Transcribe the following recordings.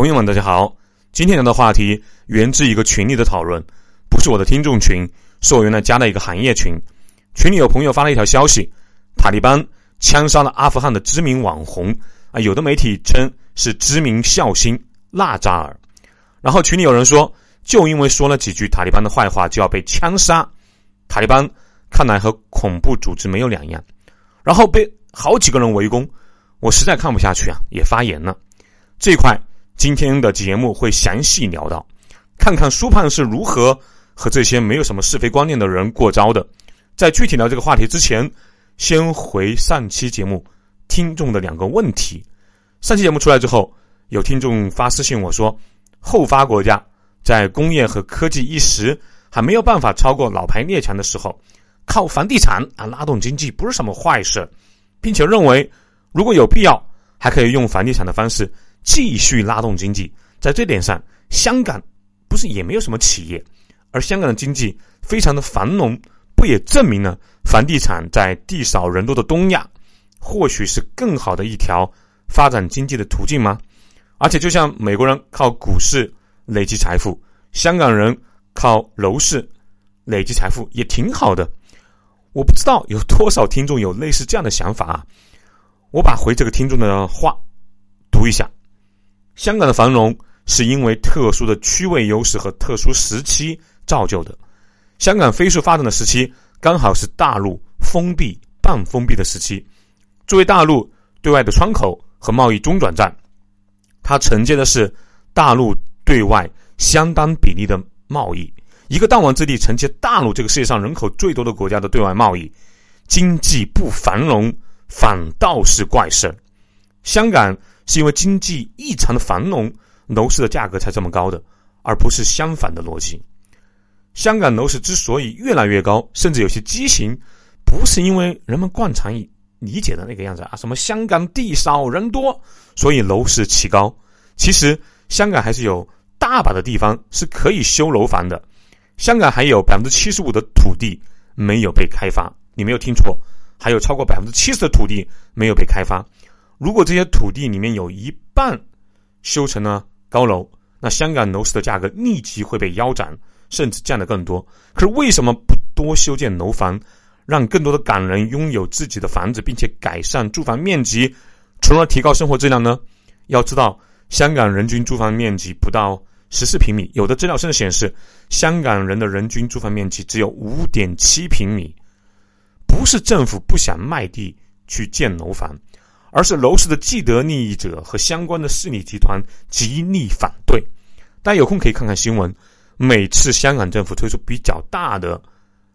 朋友们，大家好！今天聊的话题源自一个群里的讨论，不是我的听众群，是我原来加的一个行业群。群里有朋友发了一条消息：塔利班枪杀了阿富汗的知名网红啊，有的媒体称是知名笑星纳扎尔。然后群里有人说，就因为说了几句塔利班的坏话就要被枪杀，塔利班看来和恐怖组织没有两样。然后被好几个人围攻，我实在看不下去啊，也发言了。这一块。今天的节目会详细聊到，看看苏胖是如何和这些没有什么是非观念的人过招的。在具体聊这个话题之前，先回上期节目听众的两个问题。上期节目出来之后，有听众发私信我说，后发国家在工业和科技一时还没有办法超过老牌列强的时候，靠房地产啊拉动经济不是什么坏事，并且认为如果有必要，还可以用房地产的方式。继续拉动经济，在这点上，香港不是也没有什么企业，而香港的经济非常的繁荣，不也证明了房地产在地少人多的东亚，或许是更好的一条发展经济的途径吗？而且，就像美国人靠股市累积财富，香港人靠楼市累积财富也挺好的。我不知道有多少听众有类似这样的想法啊！我把回这个听众的话读一下。香港的繁荣是因为特殊的区位优势和特殊时期造就的。香港飞速发展的时期，刚好是大陆封闭、半封闭的时期。作为大陆对外的窗口和贸易中转站，它承接的是大陆对外相当比例的贸易。一个弹丸之地承接大陆这个世界上人口最多的国家的对外贸易，经济不繁荣反倒是怪事。香港。是因为经济异常的繁荣，楼市的价格才这么高的，而不是相反的逻辑。香港楼市之所以越来越高，甚至有些畸形，不是因为人们惯常理解的那个样子啊，什么香港地少人多，所以楼市奇高。其实香港还是有大把的地方是可以修楼房的。香港还有百分之七十五的土地没有被开发，你没有听错，还有超过百分之七十的土地没有被开发。如果这些土地里面有一半修成了高楼，那香港楼市的价格立即会被腰斩，甚至降得更多。可是为什么不多修建楼房，让更多的港人拥有自己的房子，并且改善住房面积，从而提高生活质量呢？要知道，香港人均住房面积不到十四平米，有的资料甚至显示，香港人的人均住房面积只有五点七平米。不是政府不想卖地去建楼房。而是楼市的既得利益者和相关的势力集团极力反对。大家有空可以看看新闻。每次香港政府推出比较大的，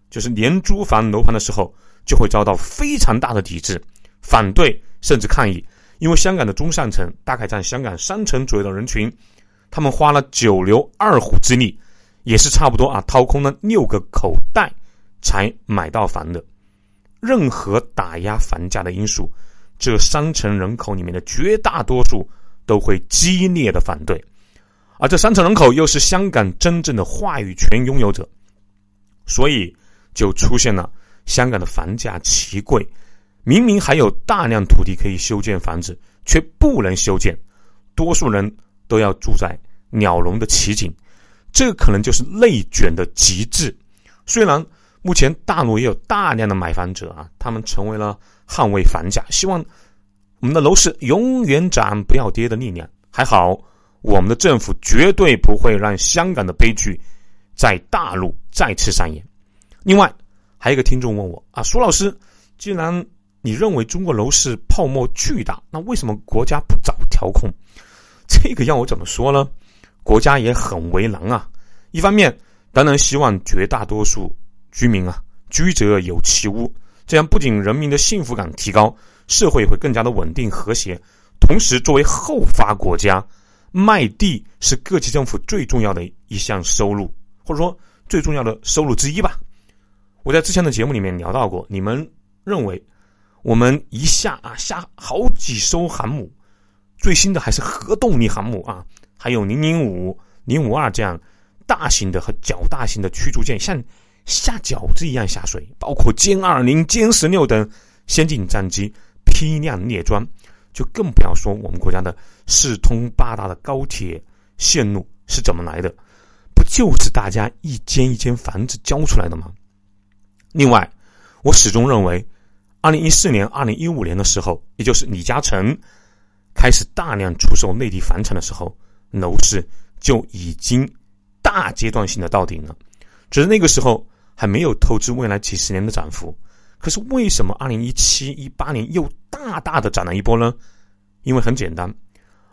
就是廉租房楼盘的时候，就会遭到非常大的抵制、反对甚至抗议。因为香港的中上层大概占香港三成左右的人群，他们花了九牛二虎之力，也是差不多啊，掏空了六个口袋才买到房的。任何打压房价的因素。这三成人口里面的绝大多数都会激烈的反对，而这三成人口又是香港真正的话语权拥有者，所以就出现了香港的房价奇贵，明明还有大量土地可以修建房子，却不能修建，多数人都要住在鸟笼的奇景，这可能就是内卷的极致。虽然目前大陆也有大量的买房者啊，他们成为了。捍卫房价，希望我们的楼市永远涨不要跌的力量。还好，我们的政府绝对不会让香港的悲剧在大陆再次上演。另外，还有一个听众问我啊，苏老师，既然你认为中国楼市泡沫巨大，那为什么国家不早调控？这个要我怎么说呢？国家也很为难啊。一方面，当然希望绝大多数居民啊居者有其屋。这样不仅人民的幸福感提高，社会会更加的稳定和谐。同时，作为后发国家，卖地是各级政府最重要的一项收入，或者说最重要的收入之一吧。我在之前的节目里面聊到过，你们认为我们一下啊下好几艘航母，最新的还是核动力航母啊，还有零零五、零五二这样大型的和较大型的驱逐舰，像。下饺子一样下水，包括歼二零、歼十六等先进战机，批量列装，就更不要说我们国家的四通八达的高铁线路是怎么来的，不就是大家一间一间房子交出来的吗？另外，我始终认为，二零一四年、二零一五年的时候，也就是李嘉诚开始大量出售内地房产的时候，楼市就已经大阶段性的到顶了，只是那个时候还没有透支未来几十年的涨幅。可是为什么二零一七、一八年又大大的涨了一波呢？因为很简单，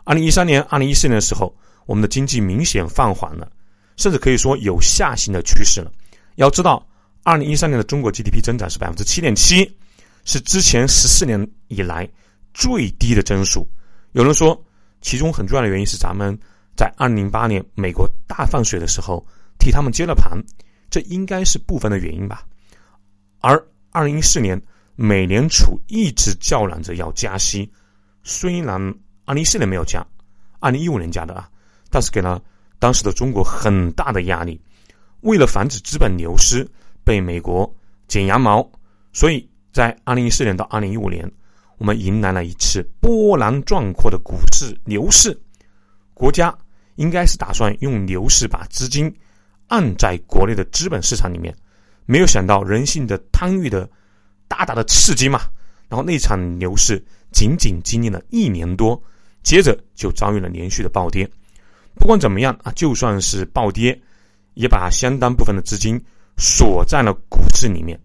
二零一三年、二零一四年的时候，我们的经济明显放缓了，甚至可以说有下行的趋势了。要知道，二零一三年的中国 GDP 增长是百分之七点七，是之前十四年以来最低的增速。有人说，其中很重要的原因是咱们在二零零八年美国大放水的时候替他们接了盘，这应该是部分的原因吧。而二零一四年，美联储一直叫嚷着要加息，虽然二零一四年没有加，二零一五年加的啊，但是给了当时的中国很大的压力。为了防止资本流失被美国剪羊毛，所以在二零一四年到二零一五年，我们迎来了一次波澜壮阔的股市牛市。国家应该是打算用牛市把资金按在国内的资本市场里面。没有想到人性的贪欲的大大的刺激嘛，然后那场牛市仅仅经历了一年多，接着就遭遇了连续的暴跌。不管怎么样啊，就算是暴跌，也把相当部分的资金锁在了股市里面。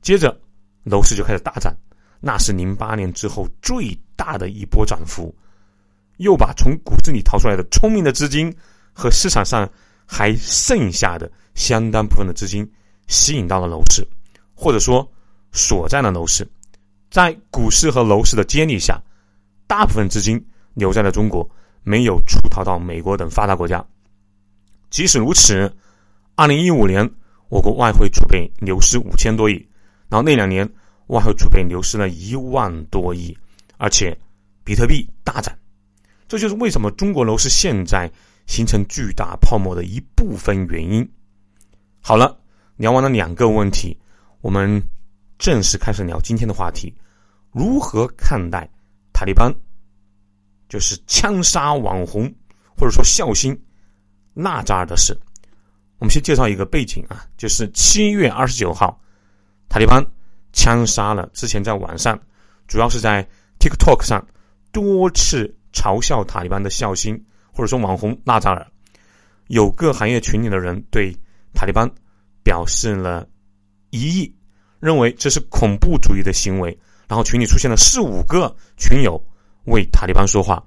接着楼市就开始大涨，那是零八年之后最大的一波涨幅，又把从股市里逃出来的聪明的资金和市场上还剩下的相当部分的资金。吸引到了楼市，或者说锁在了楼市，在股市和楼市的接力下，大部分资金留在了中国，没有出逃到美国等发达国家。即使如此，二零一五年我国外汇储备流失五千多亿，然后那两年外汇储备流失了一万多亿，而且比特币大涨，这就是为什么中国楼市现在形成巨大泡沫的一部分原因。好了。聊完了两个问题，我们正式开始聊今天的话题：如何看待塔利班？就是枪杀网红或者说孝心纳扎尔的事。我们先介绍一个背景啊，就是七月二十九号，塔利班枪杀了之前在网上，主要是在 TikTok 上多次嘲笑塔利班的孝心或者说网红纳扎尔。有个行业群里的人对塔利班。表示了疑义，认为这是恐怖主义的行为。然后群里出现了四五个群友为塔利班说话。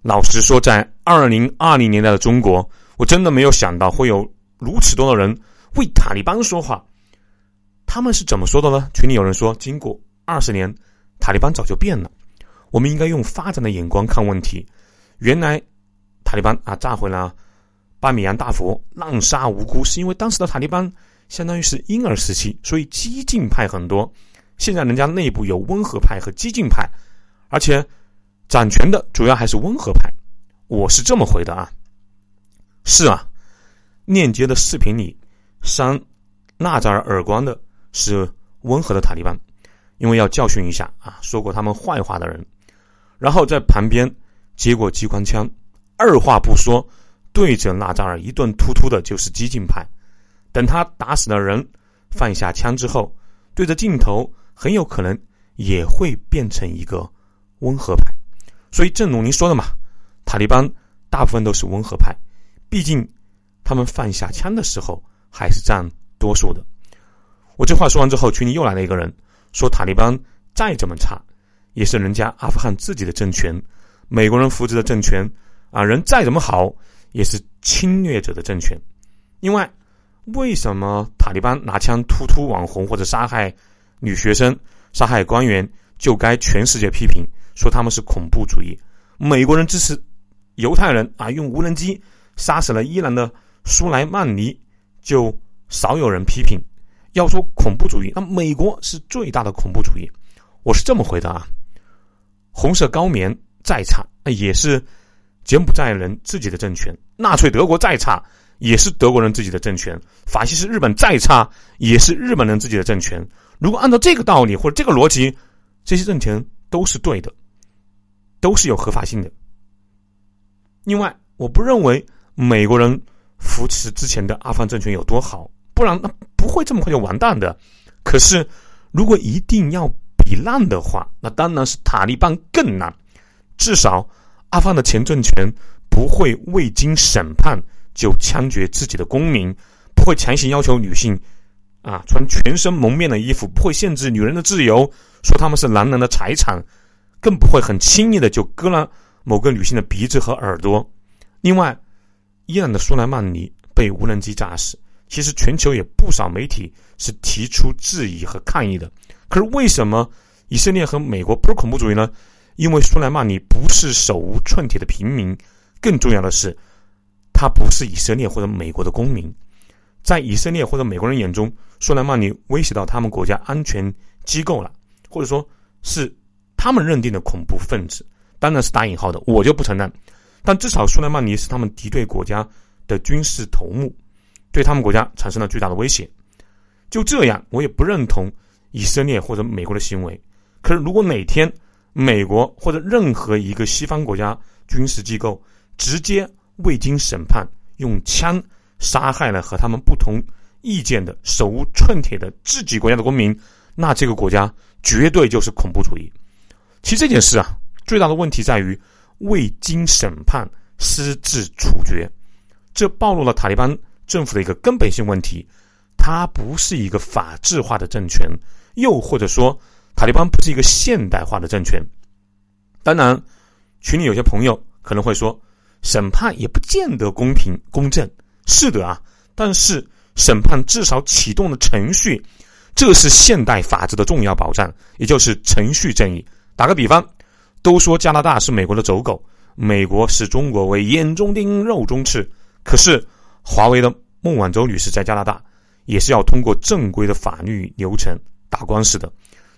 老实说，在二零二零年代的中国，我真的没有想到会有如此多的人为塔利班说话。他们是怎么说的呢？群里有人说，经过二十年，塔利班早就变了。我们应该用发展的眼光看问题。原来塔利班啊，炸毁了。巴米扬大佛滥杀无辜，是因为当时的塔利班相当于是婴儿时期，所以激进派很多。现在人家内部有温和派和激进派，而且掌权的主要还是温和派。我是这么回的啊，是啊，链接的视频里扇纳扎尔耳光的是温和的塔利班，因为要教训一下啊说过他们坏话的人，然后在旁边接过机关枪，二话不说。对着纳扎尔一顿突突的，就是激进派。等他打死了人，放下枪之后，对着镜头，很有可能也会变成一个温和派。所以，正如您说的嘛，塔利班大部分都是温和派，毕竟他们放下枪的时候还是占多数的。我这话说完之后，群里又来了一个人，说塔利班再怎么差，也是人家阿富汗自己的政权，美国人扶植的政权啊，人再怎么好。也是侵略者的政权。另外，为什么塔利班拿枪突突网红或者杀害女学生、杀害官员，就该全世界批评，说他们是恐怖主义？美国人支持犹太人啊，用无人机杀死了伊朗的苏莱曼尼，就少有人批评。要说恐怖主义，那美国是最大的恐怖主义。我是这么回答啊：红色高棉再差，那也是。柬埔寨人自己的政权，纳粹德国再差，也是德国人自己的政权；法西斯日本再差，也是日本人自己的政权。如果按照这个道理或者这个逻辑，这些政权都是对的。都是有合法性的。另外，我不认为美国人扶持之前的阿富汗政权有多好，不然那不会这么快就完蛋的。可是，如果一定要比烂的话，那当然是塔利班更烂。至少，阿富汗的前政权不会未经审判就枪决自己的公民，不会强行要求女性啊穿全身蒙面的衣服，不会限制女人的自由，说他们是男人的财产，更不会很轻易的就割了。某个女性的鼻子和耳朵。另外，伊朗的苏莱曼尼被无人机炸死，其实全球也不少媒体是提出质疑和抗议的。可是为什么以色列和美国不是恐怖主义呢？因为苏莱曼尼不是手无寸铁的平民，更重要的是，他不是以色列或者美国的公民。在以色列或者美国人眼中，苏莱曼尼威胁到他们国家安全机构了，或者说是他们认定的恐怖分子。当然是打引号的，我就不承认。但至少苏莱曼尼是他们敌对国家的军事头目，对他们国家产生了巨大的威胁。就这样，我也不认同以色列或者美国的行为。可是，如果哪天美国或者任何一个西方国家军事机构直接未经审判用枪杀害了和他们不同意见的手无寸铁的自己国家的公民，那这个国家绝对就是恐怖主义。其实这件事啊。最大的问题在于未经审判私自处决，这暴露了塔利班政府的一个根本性问题：它不是一个法治化的政权，又或者说，塔利班不是一个现代化的政权。当然，群里有些朋友可能会说，审判也不见得公平公正。是的啊，但是审判至少启动了程序，这是现代法治的重要保障，也就是程序正义。打个比方。都说加拿大是美国的走狗，美国视中国为眼中钉、肉中刺。可是，华为的孟晚舟女士在加拿大也是要通过正规的法律流程打官司的，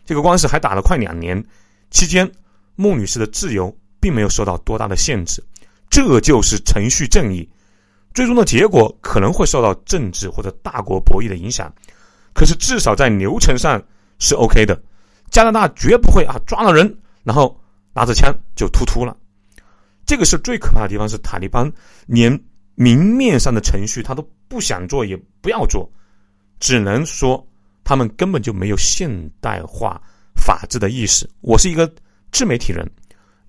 这个官司还打了快两年，期间孟女士的自由并没有受到多大的限制。这就是程序正义，最终的结果可能会受到政治或者大国博弈的影响，可是至少在流程上是 OK 的。加拿大绝不会啊抓了人，然后。拿着枪就突突了，这个是最可怕的地方。是塔利班连明面上的程序他都不想做，也不要做，只能说他们根本就没有现代化法治的意识。我是一个自媒体人，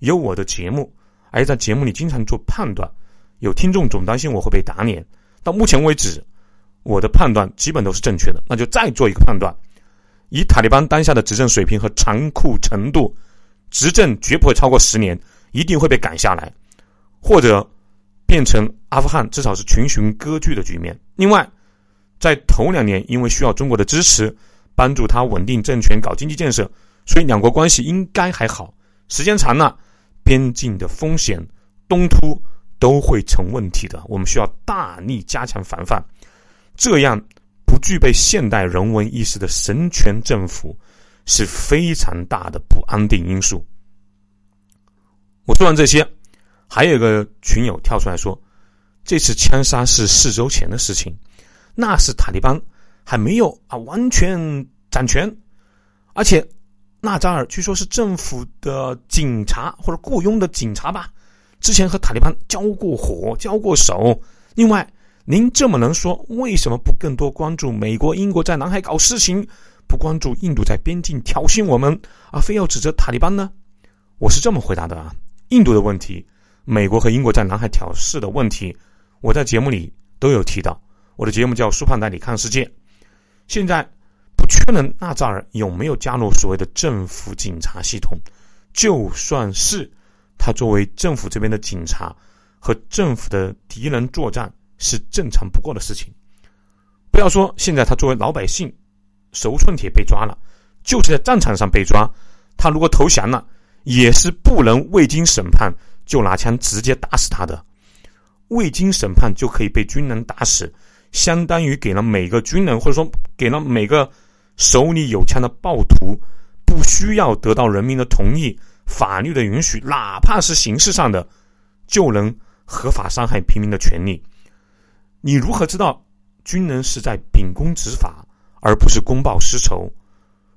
有我的节目，而在节目里经常做判断。有听众总担心我会被打脸，到目前为止，我的判断基本都是正确的。那就再做一个判断：以塔利班当下的执政水平和残酷程度。执政绝不会超过十年，一定会被赶下来，或者变成阿富汗至少是群雄割据的局面。另外，在头两年，因为需要中国的支持，帮助他稳定政权、搞经济建设，所以两国关系应该还好。时间长了，边境的风险、东突都会成问题的。我们需要大力加强防范，这样不具备现代人文意识的神权政府。是非常大的不安定因素。我说完这些，还有一个群友跳出来说：“这次枪杀是四周前的事情，那是塔利班还没有啊完全掌权，而且纳扎尔据说是政府的警察或者雇佣的警察吧，之前和塔利班交过火、交过手。另外，您这么能说，为什么不更多关注美国、英国在南海搞事情？”不关注印度在边境挑衅我们，而非要指责塔利班呢？我是这么回答的啊：印度的问题，美国和英国在南海挑事的问题，我在节目里都有提到。我的节目叫《苏胖带你看世界》。现在不确认纳扎尔有没有加入所谓的政府警察系统，就算是他作为政府这边的警察和政府的敌人作战，是正常不过的事情。不要说现在他作为老百姓。手无寸铁被抓了，就是在战场上被抓。他如果投降了，也是不能未经审判就拿枪直接打死他的。未经审判就可以被军人打死，相当于给了每个军人或者说给了每个手里有枪的暴徒，不需要得到人民的同意、法律的允许，哪怕是形式上的，就能合法伤害平民的权利。你如何知道军人是在秉公执法？而不是公报私仇，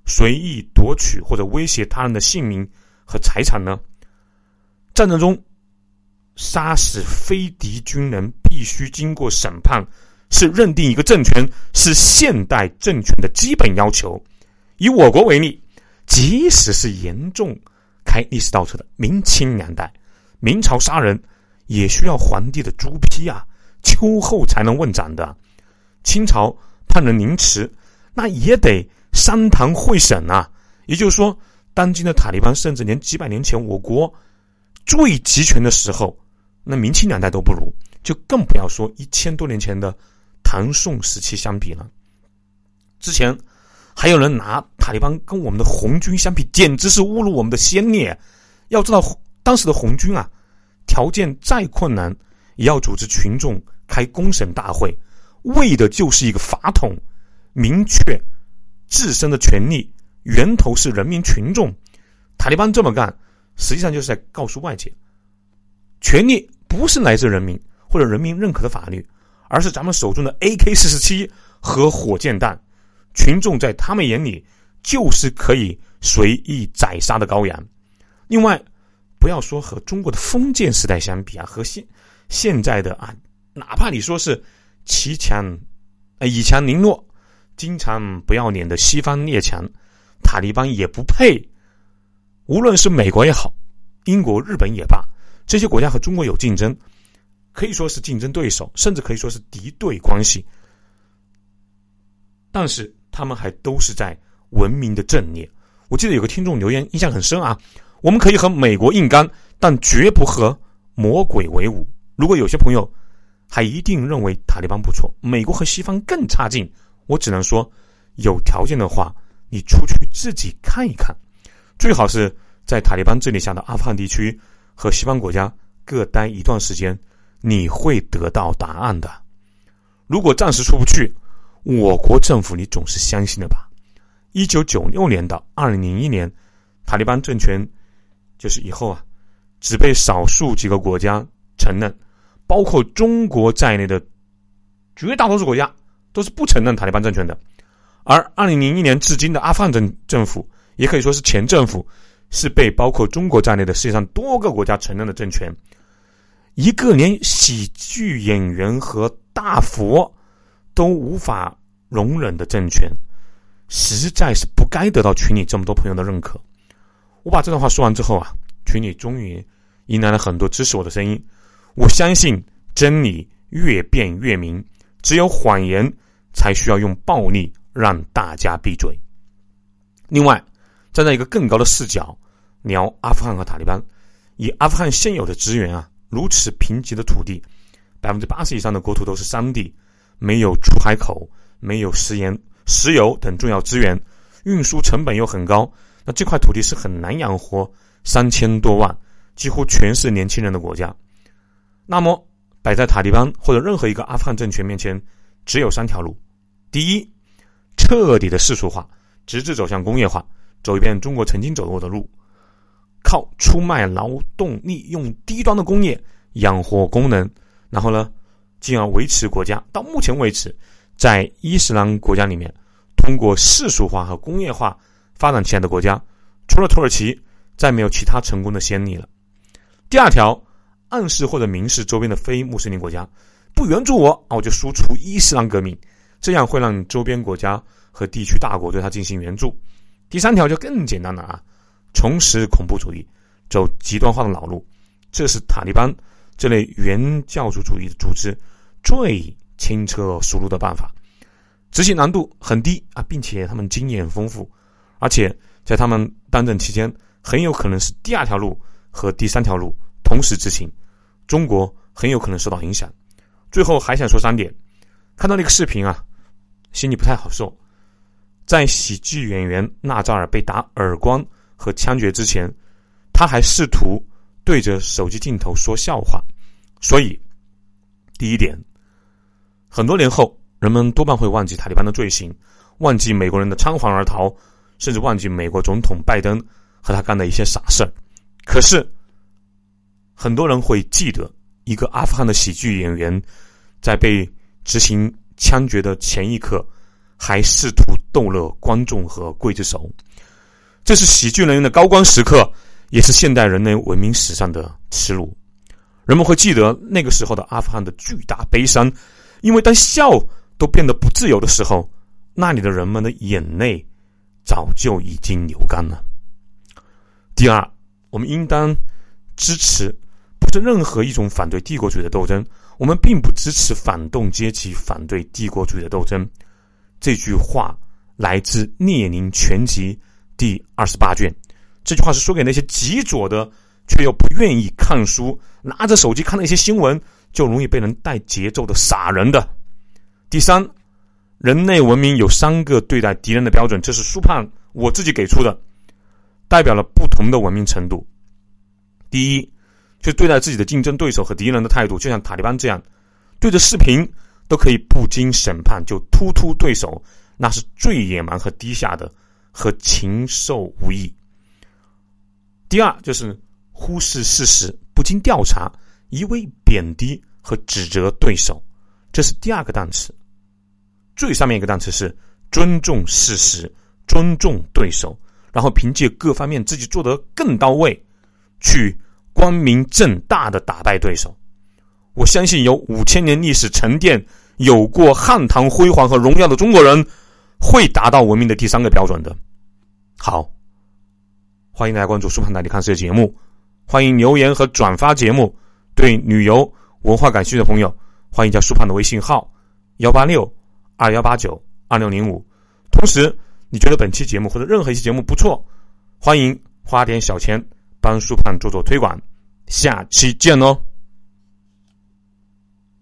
随意夺取或者威胁他人的性命和财产呢？战争中杀死非敌军人必须经过审判，是认定一个政权是现代政权的基本要求。以我国为例，即使是严重开历史倒车的明清两代，明朝杀人也需要皇帝的朱批啊，秋后才能问斩的。清朝判人凌迟，那也得商堂会审啊。也就是说，当今的塔利班甚至连几百年前我国最集权的时候，那明清两代都不如，就更不要说一千多年前的唐宋时期相比呢。之前还有人拿塔利班跟我们的红军相比，简直是侮辱我们的先烈。要知道，当时的红军啊，条件再困难，也要组织群众开公审大会。为的就是一个法统，明确自身的权利源头是人民群众。塔利班这么干，实际上就是在告诉外界，权力不是来自人民或者人民认可的法律，而是咱们手中的 AK 四十七和火箭弹。群众在他们眼里就是可以随意宰杀的羔羊。另外，不要说和中国的封建时代相比啊，和现现在的啊，哪怕你说是。骑强，呃，以强凌弱，经常不要脸的西方列强，塔利班也不配。无论是美国也好，英国、日本也罢，这些国家和中国有竞争，可以说是竞争对手，甚至可以说是敌对关系。但是他们还都是在文明的阵列。我记得有个听众留言印象很深啊，我们可以和美国硬刚，但绝不和魔鬼为伍。如果有些朋友。还一定认为塔利班不错，美国和西方更差劲。我只能说，有条件的话，你出去自己看一看，最好是在塔利班治理下的阿富汗地区和西方国家各待一段时间，你会得到答案的。如果暂时出不去，我国政府你总是相信的吧？一九九六年到二零零一年，塔利班政权就是以后啊，只被少数几个国家承认。包括中国在内的绝大多数国家都是不承认塔利班政权的，而二零零一年至今的阿富汗政政府，也可以说是前政府，是被包括中国在内的世界上多个国家承认的政权。一个连喜剧演员和大佛都无法容忍的政权，实在是不该得到群里这么多朋友的认可。我把这段话说完之后啊，群里终于迎来了很多支持我的声音。我相信真理越辩越明，只有谎言才需要用暴力让大家闭嘴。另外，站在一个更高的视角聊阿富汗和塔利班，以阿富汗现有的资源啊，如此贫瘠的土地，百分之八十以上的国土都是山地，没有出海口，没有食盐、石油等重要资源，运输成本又很高，那这块土地是很难养活三千多万，几乎全是年轻人的国家。那么，摆在塔利班或者任何一个阿富汗政权面前，只有三条路：第一，彻底的世俗化，直至走向工业化，走一遍中国曾经走过的路，靠出卖劳动力，用低端的工业养活工人，然后呢，进而维持国家。到目前为止，在伊斯兰国家里面，通过世俗化和工业化发展起来的国家，除了土耳其，再没有其他成功的先例了。第二条。暗示或者明示周边的非穆斯林国家不援助我啊，我就输出伊斯兰革命，这样会让周边国家和地区大国对他进行援助。第三条就更简单了啊，重拾恐怖主义，走极端化的老路，这是塔利班 这类原教主主义的组织最轻车熟路的办法，执行难度很低啊，并且他们经验丰富，而且在他们当政期间，很有可能是第二条路和第三条路。同时执行，中国很有可能受到影响。最后还想说三点：看到那个视频啊，心里不太好受。在喜剧演员纳扎尔被打耳光和枪决之前，他还试图对着手机镜头说笑话。所以，第一点，很多年后，人们多半会忘记塔利班的罪行，忘记美国人的仓皇而逃，甚至忘记美国总统拜登和他干的一些傻事儿。可是，很多人会记得一个阿富汗的喜剧演员，在被执行枪决的前一刻，还试图逗乐观众和刽子手。这是喜剧人员的高光时刻，也是现代人类文明史上的耻辱。人们会记得那个时候的阿富汗的巨大悲伤，因为当笑都变得不自由的时候，那里的人们的眼泪早就已经流干了。第二，我们应当支持不是任何一种反对帝国主义的斗争，我们并不支持反动阶级反对帝国主义的斗争。这句话来自《列宁全集》第二十八卷。这句话是说给那些极左的。却又不愿意看书，拿着手机看那些新闻，就容易被人带节奏的傻人的。第三，人类文明有三个对待敌人的标准，这是苏胖我自己给出的，代表了不同的文明程度。第一，就对待自己的竞争对手和敌人的态度，就像塔利班这样，对着视频都可以不经审判就突突对手，那是最野蛮和低下的，和禽兽无异。第二，就是。忽视事实，不经调查，一味贬低和指责对手，这是第二个单词。最上面一个单词是尊重事实，尊重对手，然后凭借各方面自己做得更到位，去光明正大的打败对手。我相信有五千年历史沉淀、有过汉唐辉煌和荣耀的中国人，会达到文明的第三个标准的。好，欢迎大家关注《苏胖带你看世界》节目。欢迎留言和转发节目。对旅游文化感兴趣的朋友，欢迎加苏胖的微信号：幺八六二幺八九二六零五。同时，你觉得本期节目或者任何一期节目不错，欢迎花点小钱帮苏胖做做推广。下期见哦。